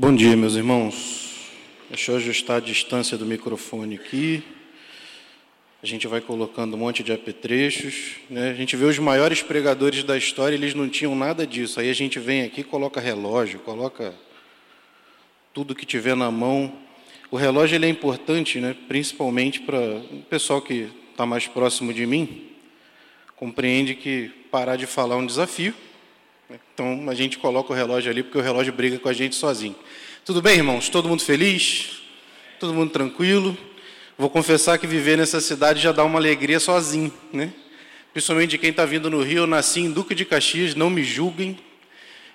Bom dia, meus irmãos. Deixa eu ajustar a distância do microfone aqui. A gente vai colocando um monte de apetrechos. Né? A gente vê os maiores pregadores da história, eles não tinham nada disso. Aí a gente vem aqui, coloca relógio, coloca tudo que tiver na mão. O relógio ele é importante, né? principalmente para o pessoal que está mais próximo de mim, compreende que parar de falar é um desafio. Então a gente coloca o relógio ali porque o relógio briga com a gente sozinho. Tudo bem, irmãos? Todo mundo feliz? Todo mundo tranquilo? Vou confessar que viver nessa cidade já dá uma alegria sozinho, né? Principalmente de quem está vindo no Rio, eu nasci em Duque de Caxias, não me julguem,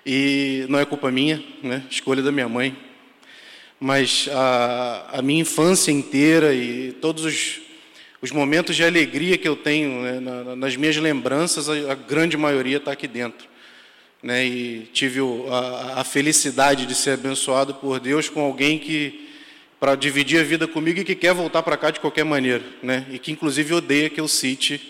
e não é culpa minha, né? Escolha da minha mãe. Mas a, a minha infância inteira e todos os, os momentos de alegria que eu tenho né, na, nas minhas lembranças, a, a grande maioria está aqui dentro né, e tive a, a, felicidade de ser abençoado por Deus com alguém que para dividir a vida comigo e que quer voltar para cá de qualquer maneira, né, e que inclusive odeia que eu cite,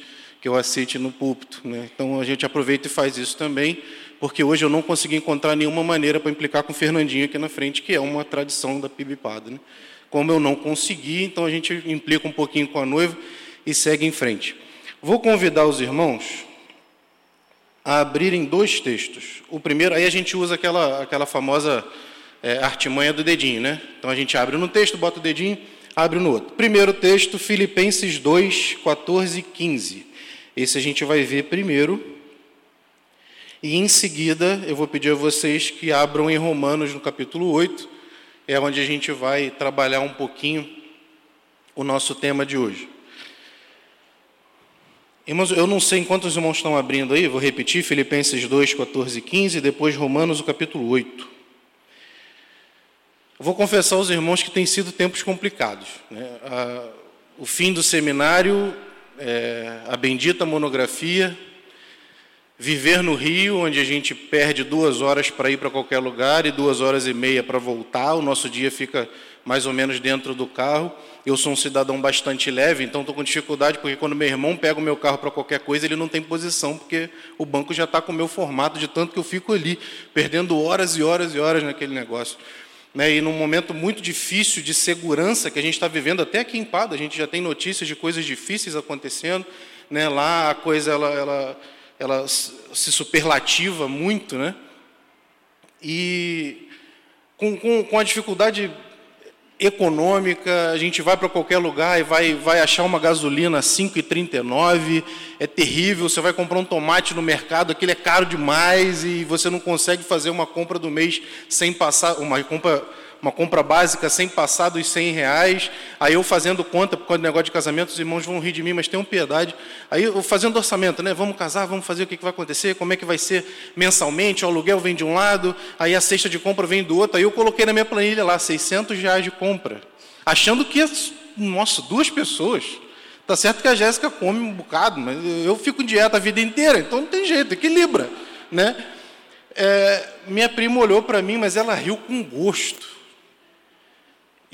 que eu a no púlpito, né. Então a gente aproveita e faz isso também, porque hoje eu não consegui encontrar nenhuma maneira para implicar com o Fernandinho aqui na frente, que é uma tradição da Pibipada, né. Como eu não consegui, então a gente implica um pouquinho com a noiva e segue em frente. Vou convidar os irmãos a abrirem dois textos. O primeiro, aí a gente usa aquela, aquela famosa é, artimanha do dedinho, né? Então a gente abre no texto, bota o dedinho, abre no outro. Primeiro texto, Filipenses 2, 14 e 15. Esse a gente vai ver primeiro. E em seguida, eu vou pedir a vocês que abram em Romanos, no capítulo 8, é onde a gente vai trabalhar um pouquinho o nosso tema de hoje. Irmãos, eu não sei quantos irmãos estão abrindo aí, vou repetir, Filipenses 2, 14 e 15, depois Romanos, o capítulo 8. vou confessar aos irmãos que têm sido tempos complicados. Né? o fim do seminário, é, a bendita monografia, viver no Rio, onde a gente perde duas horas para ir para qualquer lugar e duas horas e meia para voltar, o nosso dia fica mais ou menos dentro do carro. Eu sou um cidadão bastante leve, então estou com dificuldade, porque quando meu irmão pega o meu carro para qualquer coisa, ele não tem posição, porque o banco já está com o meu formato, de tanto que eu fico ali, perdendo horas e horas e horas naquele negócio. Né, e num momento muito difícil de segurança que a gente está vivendo, até aqui em Pada, a gente já tem notícias de coisas difíceis acontecendo. Né, lá a coisa ela, ela, ela se superlativa muito. Né, e com, com, com a dificuldade econômica, a gente vai para qualquer lugar e vai, vai achar uma gasolina 5,39, é terrível, você vai comprar um tomate no mercado, aquele é caro demais e você não consegue fazer uma compra do mês sem passar, uma compra uma compra básica sem passar dos 100 reais, aí eu fazendo conta, por causa do negócio de casamento, os irmãos vão rir de mim, mas tenham piedade. Aí eu fazendo orçamento, né? Vamos casar, vamos fazer o que vai acontecer, como é que vai ser mensalmente, o aluguel vem de um lado, aí a cesta de compra vem do outro. Aí eu coloquei na minha planilha lá, 600 reais de compra, achando que, nossa, duas pessoas. Tá certo que a Jéssica come um bocado, mas eu fico em dieta a vida inteira, então não tem jeito, equilibra, né? É, minha prima olhou para mim, mas ela riu com gosto.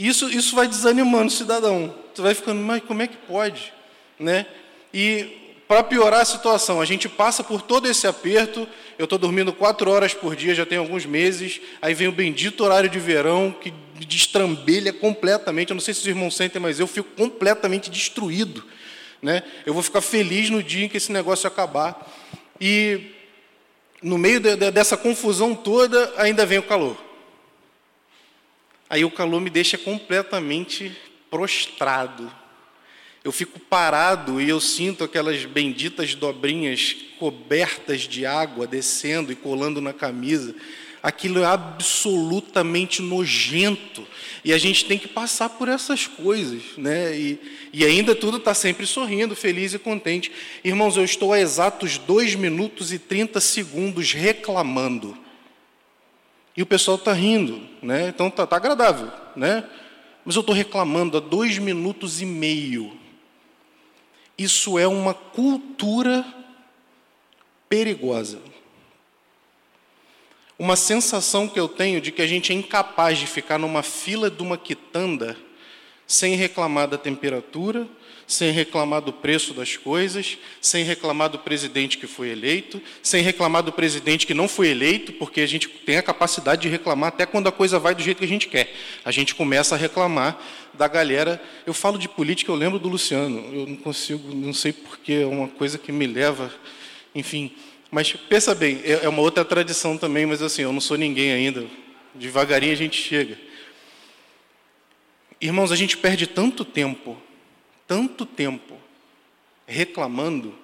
Isso, isso vai desanimando o cidadão. Você vai ficando, mas como é que pode? Né? E para piorar a situação, a gente passa por todo esse aperto. Eu estou dormindo quatro horas por dia, já tem alguns meses. Aí vem o bendito horário de verão que destrambelha completamente. Eu não sei se os irmãos sentem, mas eu fico completamente destruído. Né? Eu vou ficar feliz no dia em que esse negócio acabar. E no meio de, de, dessa confusão toda, ainda vem o calor. Aí o calor me deixa completamente prostrado. Eu fico parado e eu sinto aquelas benditas dobrinhas cobertas de água descendo e colando na camisa. Aquilo é absolutamente nojento. E a gente tem que passar por essas coisas. Né? E, e ainda tudo está sempre sorrindo, feliz e contente. Irmãos, eu estou há exatos 2 minutos e 30 segundos reclamando. E o pessoal está rindo, né? então está tá agradável. Né? Mas eu estou reclamando há dois minutos e meio. Isso é uma cultura perigosa. Uma sensação que eu tenho de que a gente é incapaz de ficar numa fila de uma quitanda sem reclamar da temperatura, sem reclamar do preço das coisas, sem reclamar do presidente que foi eleito, sem reclamar do presidente que não foi eleito, porque a gente tem a capacidade de reclamar até quando a coisa vai do jeito que a gente quer. A gente começa a reclamar da galera. Eu falo de política, eu lembro do Luciano. Eu não consigo, não sei porque é uma coisa que me leva, enfim. Mas pensa bem, é, é uma outra tradição também, mas assim, eu não sou ninguém ainda. Devagarinho a gente chega. Irmãos, a gente perde tanto tempo tanto tempo reclamando.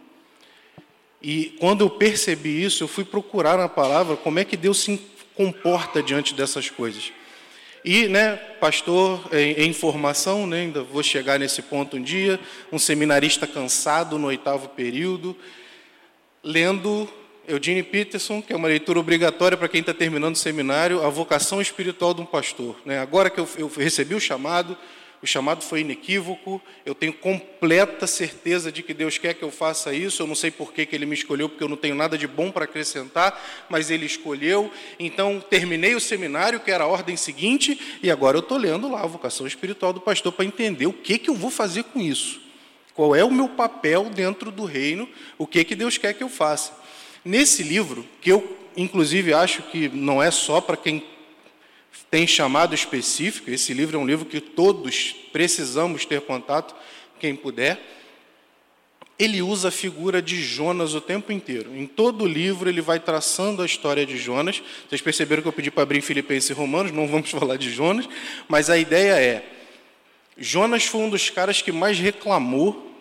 E quando eu percebi isso, eu fui procurar na palavra como é que Deus se comporta diante dessas coisas. E, né, pastor em, em formação, né, ainda vou chegar nesse ponto um dia, um seminarista cansado no oitavo período, lendo Eugene Peterson, que é uma leitura obrigatória para quem está terminando o seminário, A Vocação Espiritual de um Pastor. Né? Agora que eu, eu recebi o chamado, o chamado foi inequívoco, eu tenho completa certeza de que Deus quer que eu faça isso. Eu não sei por que, que Ele me escolheu, porque eu não tenho nada de bom para acrescentar, mas Ele escolheu. Então, terminei o seminário, que era a ordem seguinte, e agora eu estou lendo lá a vocação espiritual do pastor para entender o que, que eu vou fazer com isso. Qual é o meu papel dentro do reino, o que, que Deus quer que eu faça. Nesse livro, que eu, inclusive, acho que não é só para quem tem chamado específico. Esse livro é um livro que todos precisamos ter contato, quem puder. Ele usa a figura de Jonas o tempo inteiro. Em todo o livro, ele vai traçando a história de Jonas. Vocês perceberam que eu pedi para abrir Filipenses e Romanos, não vamos falar de Jonas, mas a ideia é: Jonas foi um dos caras que mais reclamou,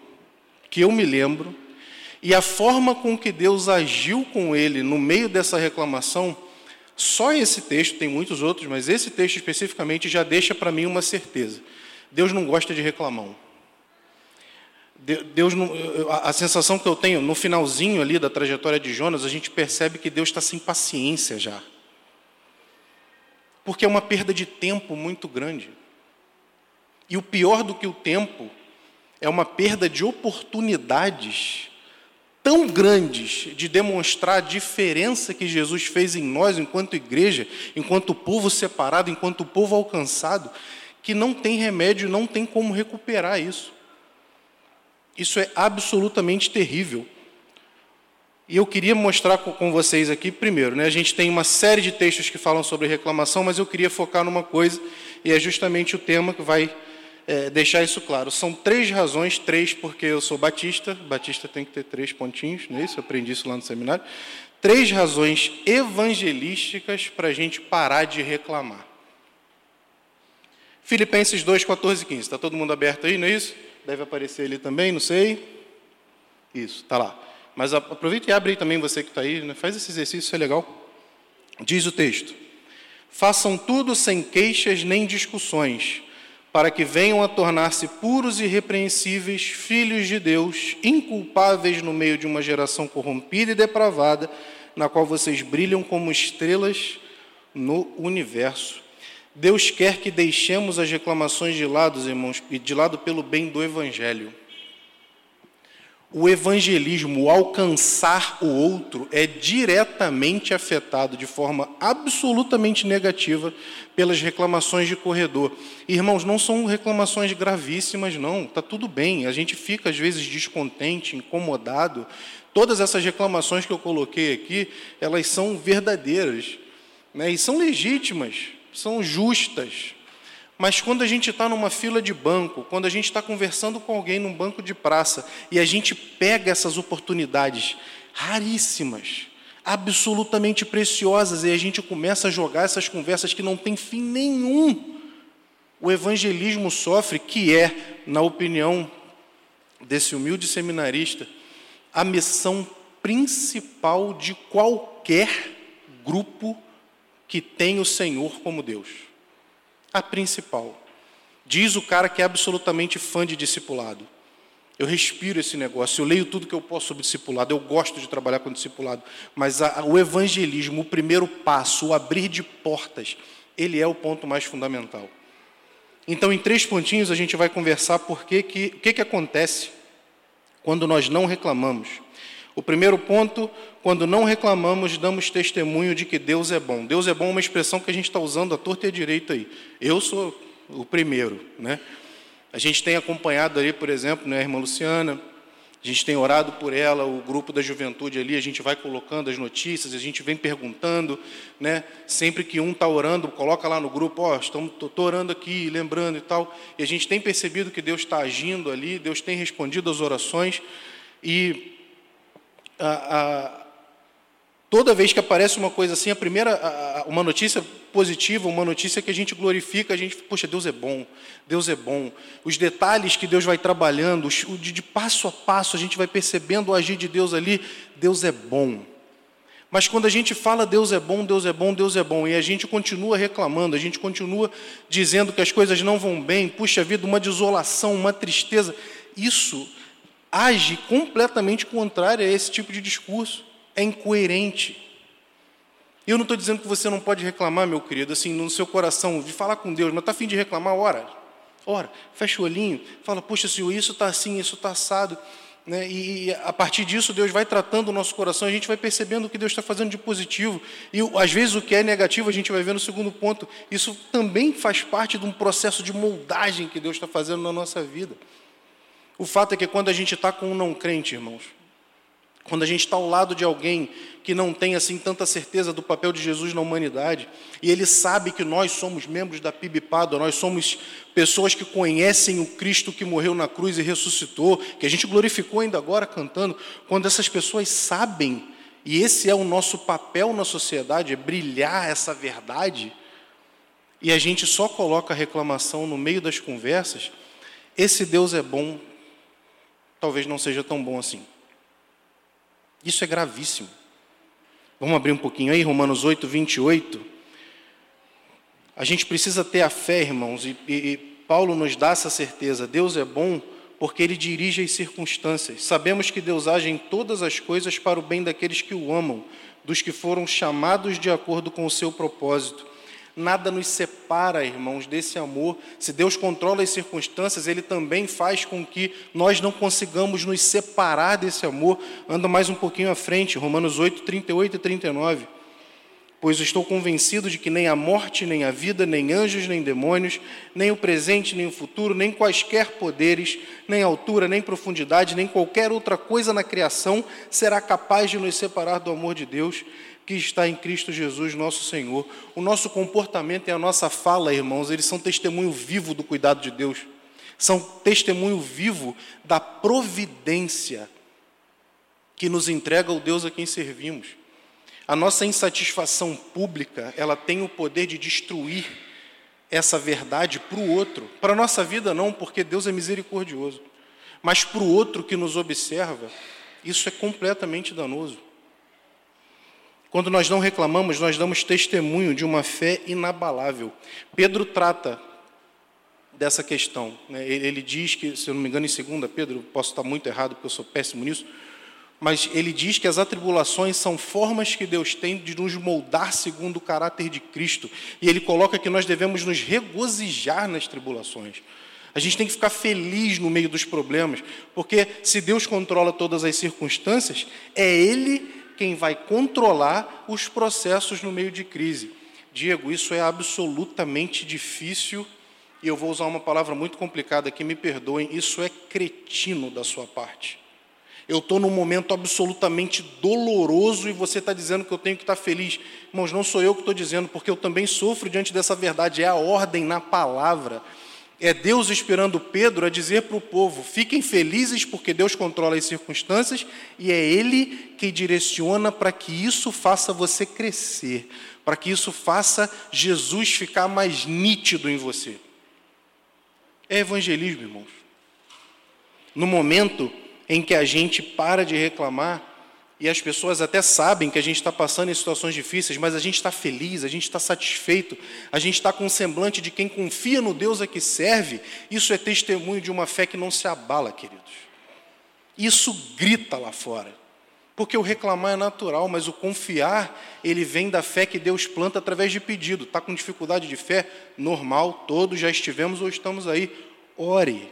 que eu me lembro, e a forma com que Deus agiu com ele no meio dessa reclamação só esse texto, tem muitos outros, mas esse texto especificamente já deixa para mim uma certeza. Deus não gosta de reclamão. Deus não, a sensação que eu tenho no finalzinho ali da trajetória de Jonas, a gente percebe que Deus está sem paciência já. Porque é uma perda de tempo muito grande. E o pior do que o tempo é uma perda de oportunidades tão grandes de demonstrar a diferença que Jesus fez em nós, enquanto igreja, enquanto povo separado, enquanto povo alcançado, que não tem remédio, não tem como recuperar isso. Isso é absolutamente terrível. E eu queria mostrar com vocês aqui, primeiro, né, a gente tem uma série de textos que falam sobre reclamação, mas eu queria focar numa coisa, e é justamente o tema que vai é, deixar isso claro. São três razões, três porque eu sou batista, batista tem que ter três pontinhos, não é isso? Eu aprendi isso lá no seminário. Três razões evangelísticas para a gente parar de reclamar. Filipenses 2, 14 e 15. Está todo mundo aberto aí, não é isso? Deve aparecer ali também, não sei. Isso, está lá. Mas aproveita e abre aí também você que está aí, né? faz esse exercício, isso é legal. Diz o texto: Façam tudo sem queixas nem discussões para que venham a tornar-se puros e irrepreensíveis, filhos de Deus, inculpáveis no meio de uma geração corrompida e depravada, na qual vocês brilham como estrelas no universo. Deus quer que deixemos as reclamações de lado, irmãos, e de lado pelo bem do Evangelho o evangelismo, o alcançar o outro, é diretamente afetado de forma absolutamente negativa pelas reclamações de corredor. Irmãos, não são reclamações gravíssimas, não, está tudo bem. A gente fica, às vezes, descontente, incomodado. Todas essas reclamações que eu coloquei aqui, elas são verdadeiras né, e são legítimas, são justas. Mas quando a gente está numa fila de banco, quando a gente está conversando com alguém num banco de praça e a gente pega essas oportunidades raríssimas, absolutamente preciosas, e a gente começa a jogar essas conversas que não têm fim nenhum, o evangelismo sofre, que é, na opinião desse humilde seminarista, a missão principal de qualquer grupo que tem o Senhor como Deus a principal. Diz o cara que é absolutamente fã de discipulado. Eu respiro esse negócio, eu leio tudo que eu posso sobre discipulado, eu gosto de trabalhar com discipulado, mas a, o evangelismo, o primeiro passo, o abrir de portas, ele é o ponto mais fundamental. Então, em três pontinhos, a gente vai conversar por que, que, o que, que acontece quando nós não reclamamos. O primeiro ponto, quando não reclamamos, damos testemunho de que Deus é bom. Deus é bom é uma expressão que a gente está usando à torta e à direita aí. Eu sou o primeiro, né? A gente tem acompanhado ali, por exemplo, né, a irmã Luciana, a gente tem orado por ela, o grupo da juventude ali, a gente vai colocando as notícias, a gente vem perguntando, né? Sempre que um está orando, coloca lá no grupo, ó, oh, estou orando aqui, lembrando e tal. E a gente tem percebido que Deus está agindo ali, Deus tem respondido às orações. E a, a, Toda vez que aparece uma coisa assim, a primeira, uma notícia positiva, uma notícia que a gente glorifica, a gente, poxa, Deus é bom, Deus é bom. Os detalhes que Deus vai trabalhando, de passo a passo, a gente vai percebendo o agir de Deus ali, Deus é bom. Mas quando a gente fala Deus é bom, Deus é bom, Deus é bom, e a gente continua reclamando, a gente continua dizendo que as coisas não vão bem, puxa vida, uma desolação, uma tristeza, isso age completamente contrário a esse tipo de discurso é incoerente. E eu não estou dizendo que você não pode reclamar, meu querido, assim, no seu coração, de falar com Deus, mas está afim de reclamar, ora. Ora, fecha o olhinho, fala, poxa, Senhor, isso está assim, isso está assado. Né? E a partir disso, Deus vai tratando o nosso coração, a gente vai percebendo o que Deus está fazendo de positivo. E às vezes o que é negativo, a gente vai ver no segundo ponto. Isso também faz parte de um processo de moldagem que Deus está fazendo na nossa vida. O fato é que quando a gente está com um não crente, irmãos, quando a gente está ao lado de alguém que não tem assim tanta certeza do papel de Jesus na humanidade, e ele sabe que nós somos membros da PIBPADO, nós somos pessoas que conhecem o Cristo que morreu na cruz e ressuscitou, que a gente glorificou ainda agora cantando, quando essas pessoas sabem, e esse é o nosso papel na sociedade, é brilhar essa verdade, e a gente só coloca a reclamação no meio das conversas, esse Deus é bom, talvez não seja tão bom assim. Isso é gravíssimo. Vamos abrir um pouquinho aí, Romanos 8, 28. A gente precisa ter a fé, irmãos, e, e, Paulo nos dá essa certeza. Deus é bom porque ele dirige as circunstâncias. Sabemos que Deus age em todas as coisas para o bem daqueles que o amam, dos que foram chamados de acordo com o seu propósito. Nada nos separa, irmãos, desse amor. Se Deus controla as circunstâncias, Ele também faz com que nós não consigamos nos separar desse amor. Anda mais um pouquinho à frente, Romanos 8, 38 e 39. Pois estou convencido de que nem a morte, nem a vida, nem anjos, nem demônios, nem o presente, nem o futuro, nem quaisquer poderes, nem altura, nem profundidade, nem qualquer outra coisa na criação será capaz de nos separar do amor de Deus que está em Cristo Jesus, nosso Senhor. O nosso comportamento e a nossa fala, irmãos, eles são testemunho vivo do cuidado de Deus. São testemunho vivo da providência que nos entrega o Deus a quem servimos. A nossa insatisfação pública, ela tem o poder de destruir essa verdade para o outro. Para a nossa vida, não, porque Deus é misericordioso. Mas para o outro que nos observa, isso é completamente danoso. Quando nós não reclamamos, nós damos testemunho de uma fé inabalável. Pedro trata dessa questão. Né? Ele diz que, se eu não me engano, em 2 Pedro, posso estar muito errado porque eu sou péssimo nisso, mas ele diz que as atribulações são formas que Deus tem de nos moldar segundo o caráter de Cristo. E ele coloca que nós devemos nos regozijar nas tribulações. A gente tem que ficar feliz no meio dos problemas, porque se Deus controla todas as circunstâncias, é Ele quem vai controlar os processos no meio de crise. Diego, isso é absolutamente difícil e eu vou usar uma palavra muito complicada aqui, me perdoem, isso é cretino da sua parte. Eu estou num momento absolutamente doloroso e você está dizendo que eu tenho que estar feliz. Irmãos, não sou eu que estou dizendo, porque eu também sofro diante dessa verdade, é a ordem na palavra. É Deus esperando Pedro a dizer para o povo: fiquem felizes porque Deus controla as circunstâncias e é Ele que direciona para que isso faça você crescer, para que isso faça Jesus ficar mais nítido em você. É evangelismo, irmãos. No momento em que a gente para de reclamar e as pessoas até sabem que a gente está passando em situações difíceis, mas a gente está feliz, a gente está satisfeito, a gente está com um semblante de quem confia no Deus a que serve. Isso é testemunho de uma fé que não se abala, queridos. Isso grita lá fora. Porque o reclamar é natural, mas o confiar, ele vem da fé que Deus planta através de pedido. Está com dificuldade de fé? Normal, todos já estivemos ou estamos aí. Ore.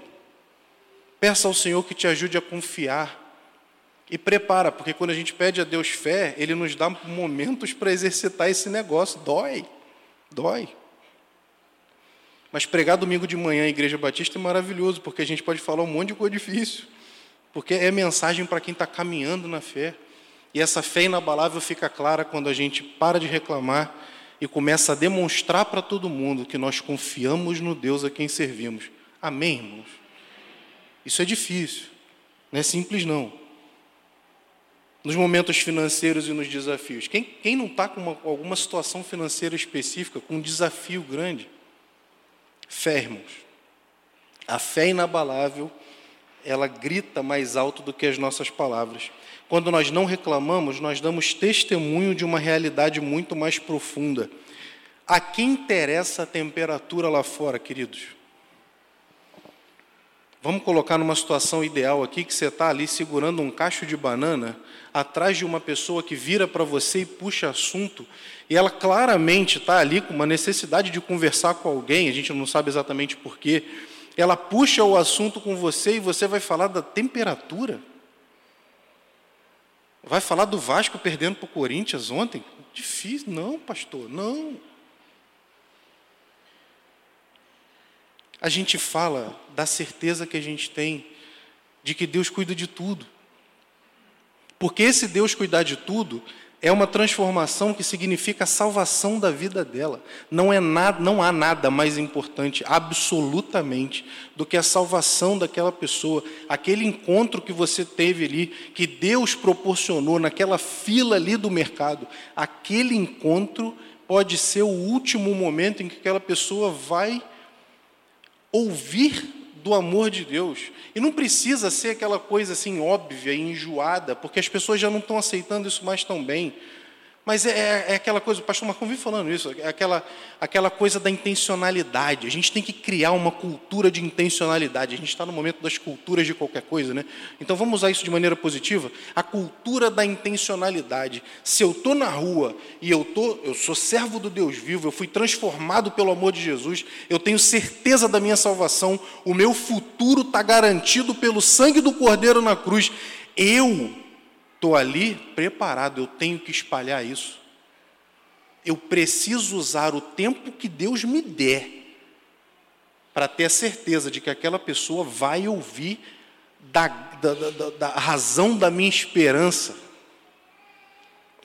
Peça ao Senhor que te ajude a confiar e prepara, porque quando a gente pede a Deus fé, Ele nos dá momentos para exercitar esse negócio. Dói, dói. Mas pregar domingo de manhã em Igreja Batista é maravilhoso, porque a gente pode falar um monte de coisa difícil. Porque é mensagem para quem está caminhando na fé. E essa fé inabalável fica clara quando a gente para de reclamar e começa a demonstrar para todo mundo que nós confiamos no Deus a quem servimos. Amém, irmãos? Isso é difícil, não é simples não. Nos momentos financeiros e nos desafios. Quem, quem não está com uma, alguma situação financeira específica, com um desafio grande? Fé, irmãos. A fé inabalável, ela grita mais alto do que as nossas palavras. Quando nós não reclamamos, nós damos testemunho de uma realidade muito mais profunda. A quem interessa a temperatura lá fora, queridos? Vamos colocar numa situação ideal aqui que você está ali segurando um cacho de banana atrás de uma pessoa que vira para você e puxa assunto, e ela claramente está ali com uma necessidade de conversar com alguém, a gente não sabe exatamente porquê. Ela puxa o assunto com você e você vai falar da temperatura. Vai falar do Vasco perdendo para o Corinthians ontem? Difícil. Não, pastor, não. A gente fala da certeza que a gente tem de que Deus cuida de tudo. Porque esse Deus cuidar de tudo é uma transformação que significa a salvação da vida dela. Não, é nada, não há nada mais importante, absolutamente, do que a salvação daquela pessoa. Aquele encontro que você teve ali, que Deus proporcionou naquela fila ali do mercado, aquele encontro pode ser o último momento em que aquela pessoa vai ouvir do amor de Deus. E não precisa ser aquela coisa assim óbvia e enjoada, porque as pessoas já não estão aceitando isso mais tão bem. Mas é, é, é, aquela coisa, o pastor Marcão vive falando isso, é aquela, aquela coisa da intencionalidade. A gente tem que criar uma cultura de intencionalidade. A gente está no momento das culturas de qualquer coisa, né? Então vamos usar isso de maneira positiva. A cultura da intencionalidade. Se eu estou na rua e eu, tô, eu sou servo do Deus vivo, eu fui transformado pelo amor de Jesus, eu tenho certeza da minha salvação, o meu futuro está garantido pelo sangue do Cordeiro na cruz. Eu Estou ali preparado, eu tenho que espalhar isso. Eu preciso usar o tempo que Deus me der para ter a certeza de que aquela pessoa vai ouvir da, da, da, da razão da minha esperança.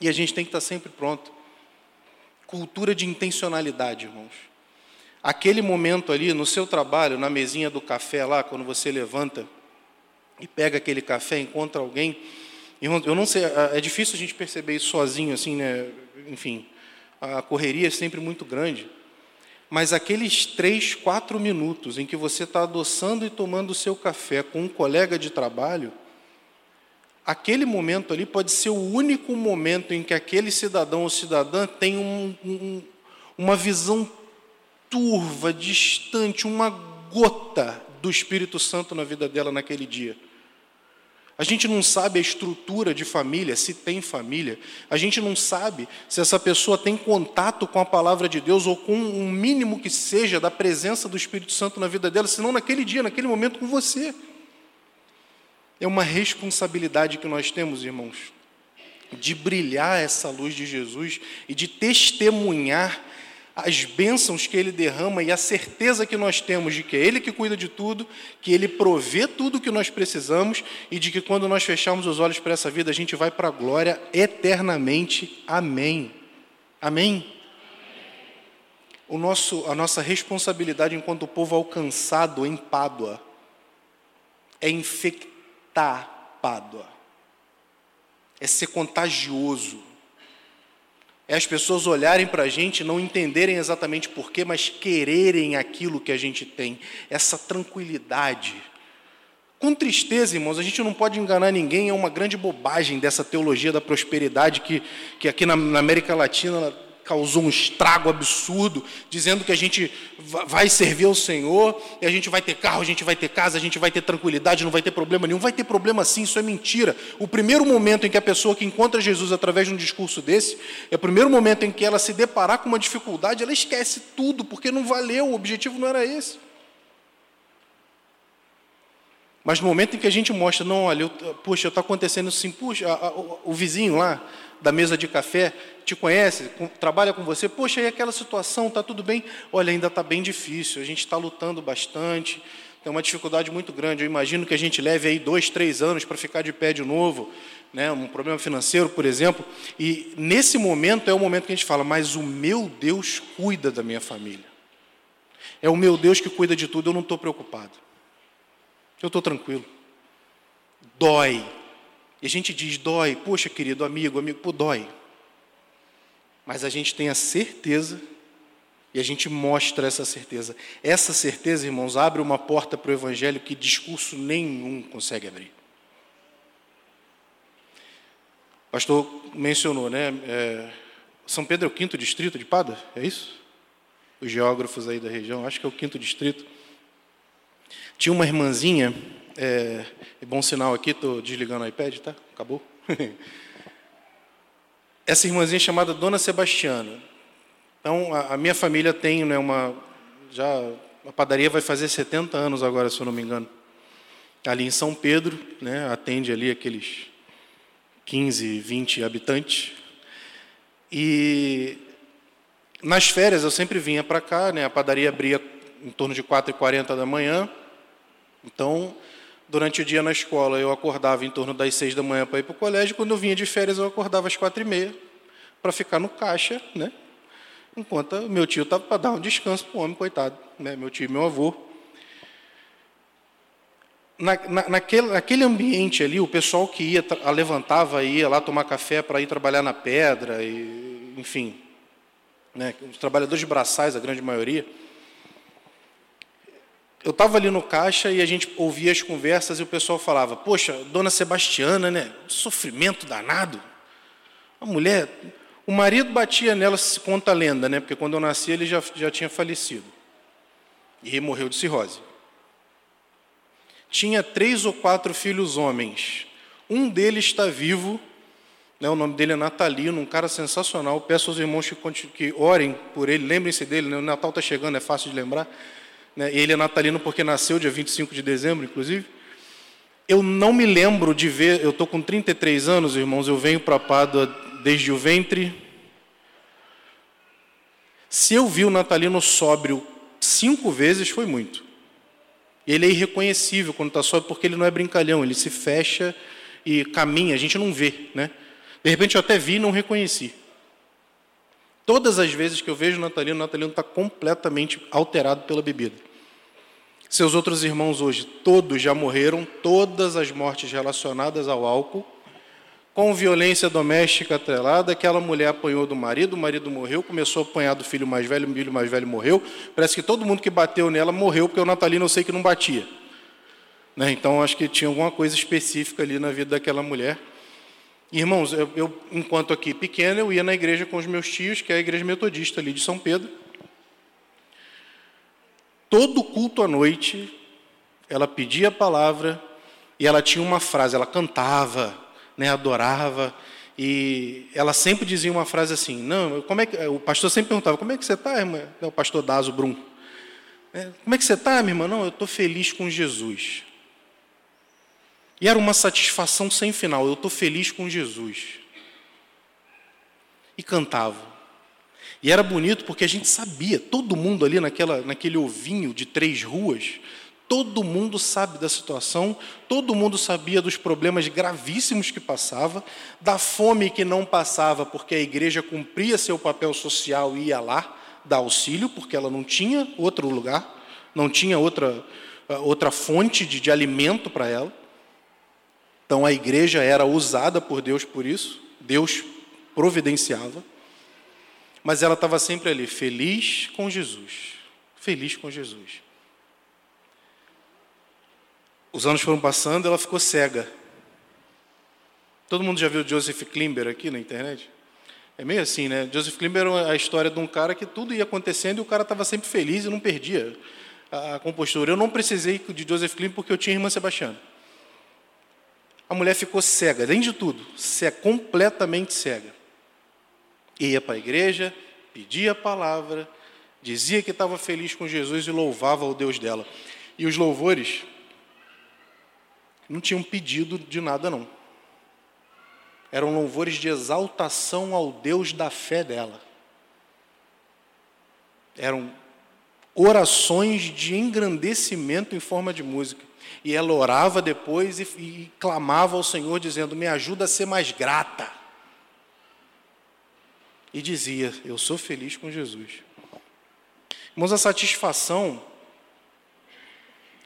E a gente tem que estar sempre pronto. Cultura de intencionalidade, irmãos. Aquele momento ali no seu trabalho, na mesinha do café lá, quando você levanta e pega aquele café, encontra alguém Eu não sei, é difícil a gente perceber isso sozinho, assim, né? Enfim, a correria é sempre muito grande. Mas aqueles três, quatro minutos em que você está adoçando e tomando o seu café com um colega de trabalho, aquele momento ali pode ser o único momento em que aquele cidadão ou cidadã tem um, um, uma visão turva, distante, uma gota do Espírito Santo na vida dela naquele dia. A gente não sabe a estrutura de família, se tem família. A gente não sabe se essa pessoa tem contato com a palavra de Deus ou com um mínimo que seja da presença do Espírito Santo na vida dela, senão naquele dia, naquele momento com você. É uma responsabilidade que nós temos, irmãos, de brilhar essa luz de Jesus e de testemunhar as bênçãos que Ele derrama e a certeza que nós temos de que é Ele que cuida de tudo, que Ele provê tudo o que nós precisamos e de que quando nós fecharmos os olhos para essa vida, a gente vai para a glória eternamente. Amém. Amém? O nosso, a nossa responsabilidade enquanto povo alcançado em Pádua é infectar Pádua, é ser contagioso é as pessoas olharem para a gente, não entenderem exatamente porquê, mas quererem aquilo que a gente tem, essa tranquilidade. Com tristeza, irmãos, a gente não pode enganar ninguém, é uma grande bobagem dessa teologia da prosperidade que, que aqui na, na América Latina causou um estrago absurdo, dizendo que a gente vai servir ao Senhor, e a gente vai ter carro, a gente vai ter casa, a gente vai ter tranquilidade, não vai ter problema nenhum. Vai ter problema sim, isso é mentira. O primeiro momento em que a pessoa que encontra Jesus através de um discurso desse, é o primeiro momento em que ela se deparar com uma dificuldade, ela esquece tudo, porque não valeu, o objetivo não era esse. Mas no momento em que a gente mostra, não, olha, eu, puxa, está acontecendo assim, puxa, a, a, o, vizinho lá da mesa de café te conhece, com, trabalha com você, poxa, e aquela situação, está tudo bem? Olha, ainda está bem difícil, a gente está lutando bastante, tem uma dificuldade muito grande. Eu imagino que a gente leve aí dois, três anos para ficar de pé de novo, né? um problema financeiro, por exemplo. E nesse momento é o momento que a gente fala, mas o meu Deus cuida da minha família. É o meu Deus que cuida de tudo, eu não estou preocupado. Eu estou tranquilo. Dói. E a gente diz, dói. Poxa, querido amigo, amigo, pô, dói. Mas a gente tem a certeza e a gente mostra essa certeza. Essa certeza, irmãos, abre uma porta para o Evangelho que discurso nenhum consegue abrir. O pastor mencionou, né? É, São Pedro é o quinto distrito de Pada, é isso? Os geógrafos aí da região, acho que é o quinto distrito. Tinha uma irmãzinha, é, é bom sinal aqui, estou desligando o iPad, tá? Acabou? Essa irmãzinha chamada Dona Sebastiana. Então, a, a minha família tem né, uma. Já, a padaria vai fazer 70 anos agora, se eu não me engano. Ali em São Pedro, né, atende ali aqueles 15, 20 habitantes. E nas férias eu sempre vinha para cá, né, a padaria abria em torno de 4h40 da manhã. Então, durante o dia na escola, eu acordava em torno das 6 da manhã para ir para o colégio. Quando eu vinha de férias, eu acordava às 4h30 para ficar no caixa, né, enquanto meu tio estava para dar um descanso para o homem, coitado, né? meu tio e meu avô. Na, na, naquele, naquele ambiente ali, o pessoal que ia, levantava, ia lá tomar café para ir trabalhar na pedra, e, enfim, né? os trabalhadores braçais, a grande maioria. Eu estava ali no caixa e a gente ouvia as conversas e o pessoal falava: Poxa, dona Sebastiana, né? Sofrimento danado. A mulher o marido batia nela, se conta a lenda, né? porque quando eu nasci ele já, já tinha falecido. E morreu de cirrose. Tinha três ou quatro filhos homens. Um deles está vivo, né? o nome dele é Natalino, um cara sensacional. Peço aos irmãos que, que orem por ele, lembrem-se dele, né? o Natal está chegando, é fácil de lembrar. Né? Ele é natalino porque nasceu dia 25 de dezembro, inclusive. Eu não me lembro de ver, eu estou com 33 anos, irmãos, eu venho para Pádua desde o ventre. Se eu vi o Natalino sóbrio cinco vezes, foi muito. Ele é irreconhecível quando está sóbrio, porque ele não é brincalhão, ele se fecha e caminha, a gente não vê. Né? De repente eu até vi e não reconheci. Todas as vezes que eu vejo o Natalino, o Natalino está completamente alterado pela bebida. Seus outros irmãos hoje, todos já morreram, todas as mortes relacionadas ao álcool com violência doméstica atrelada, aquela mulher apanhou do marido, o marido morreu, começou a apanhar do filho mais velho, o filho mais velho morreu. Parece que todo mundo que bateu nela morreu, porque o Natalino eu sei que não batia. Né? Então, acho que tinha alguma coisa específica ali na vida daquela mulher. Irmãos, eu, eu, enquanto aqui pequeno, eu ia na igreja com os meus tios, que é a igreja metodista ali de São Pedro. Todo culto à noite, ela pedia a palavra e ela tinha uma frase, ela cantava, né, adorava. E ela sempre dizia uma frase assim: Não, como é que. O pastor sempre perguntava: Como é que você está, irmã? O pastor Dazo Brum. É, como é que você está, minha irmã? Não, eu estou feliz com Jesus. E era uma satisfação sem final: Eu estou feliz com Jesus. E cantava. E era bonito porque a gente sabia, todo mundo ali naquela, naquele ovinho de três ruas, Todo mundo sabe da situação, todo mundo sabia dos problemas gravíssimos que passava, da fome que não passava, porque a igreja cumpria seu papel social e ia lá dar auxílio, porque ela não tinha outro lugar, não tinha outra, ah, outra fonte de, de alimento para ela. Então a igreja era usada por Deus por isso, Deus providenciava, mas ela estava sempre ali, feliz com Jesus, feliz com Jesus. Os anos foram passando, ela ficou cega. Todo mundo já viu Joseph Klimber aqui na internet? É meio assim, né? Joseph Klimber é a história de um cara que tudo ia acontecendo e o cara estava sempre feliz e não perdia a compostura. Eu não precisei de Joseph Klimber porque eu tinha irmã Sebastiana. A mulher ficou cega, além de tudo, cega, completamente cega. Ia para a igreja, pedia a palavra, dizia que estava feliz com Jesus e louvava o Deus dela. E os louvores Não tinham pedido de nada, não. Eram louvores de exaltação ao Deus da fé dela. Eram orações de engrandecimento em forma de música. E ela orava depois e, e clamava ao Senhor, dizendo: Me ajuda a ser mais grata. E dizia: Eu sou feliz com Jesus. Irmãos, a satisfação,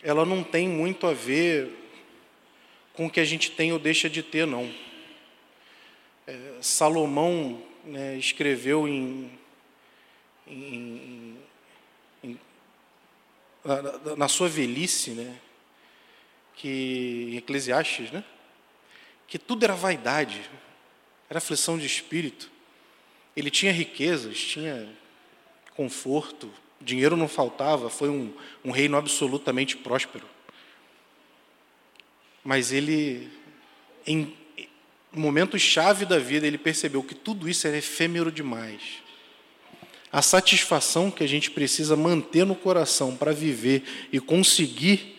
ela não tem muito a ver com o que a gente tem ou deixa de ter, não. É, Salomão né, escreveu em, em, na, na, sua velhice, né, que em Eclesiastes, né, que tudo era vaidade, era aflição de espírito. Ele tinha riquezas, tinha conforto, dinheiro não faltava, foi um, um reino absolutamente próspero. Mas ele, em momentos-chave da vida, ele percebeu que tudo isso era efêmero demais. A satisfação que a gente precisa manter no coração para viver e conseguir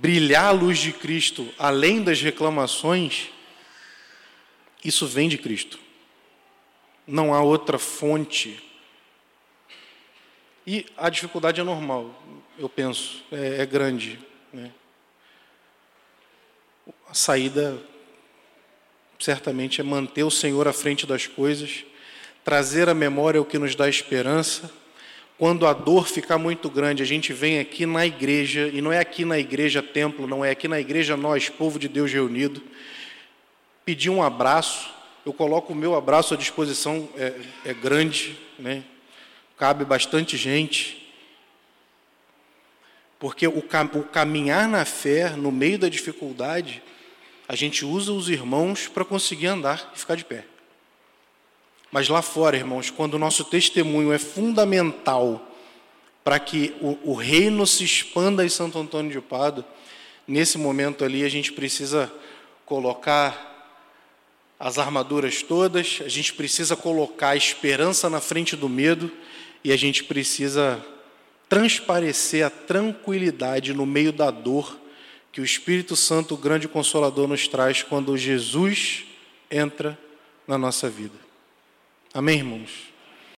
brilhar a luz de Cristo além das reclamações, isso vem de Cristo. Não há outra fonte e a dificuldade é normal, eu penso, é, é grande. Né? A saída, certamente, é manter o Senhor à frente das coisas, trazer à memória o que nos dá esperança. Quando a dor ficar muito grande, a gente vem aqui na igreja, e não é aqui na igreja templo, não é aqui na igreja nós, povo de Deus reunido, pedir um abraço. Eu coloco o meu abraço à disposição, é, é grande, né? cabe bastante gente. Porque o, caminhar na fé, no meio da dificuldade, a gente usa os irmãos para conseguir andar e ficar de pé. Mas lá fora, irmãos, quando o nosso testemunho é fundamental para que o, o, reino se expanda em Santo Antônio de Pado, nesse momento ali a gente precisa colocar as armaduras todas, a gente precisa colocar a esperança na frente do medo e a gente precisa transparecer a tranquilidade no meio da dor que o Espírito Santo, o grande consolador, nos traz quando Jesus entra na nossa vida. Amém, irmãos?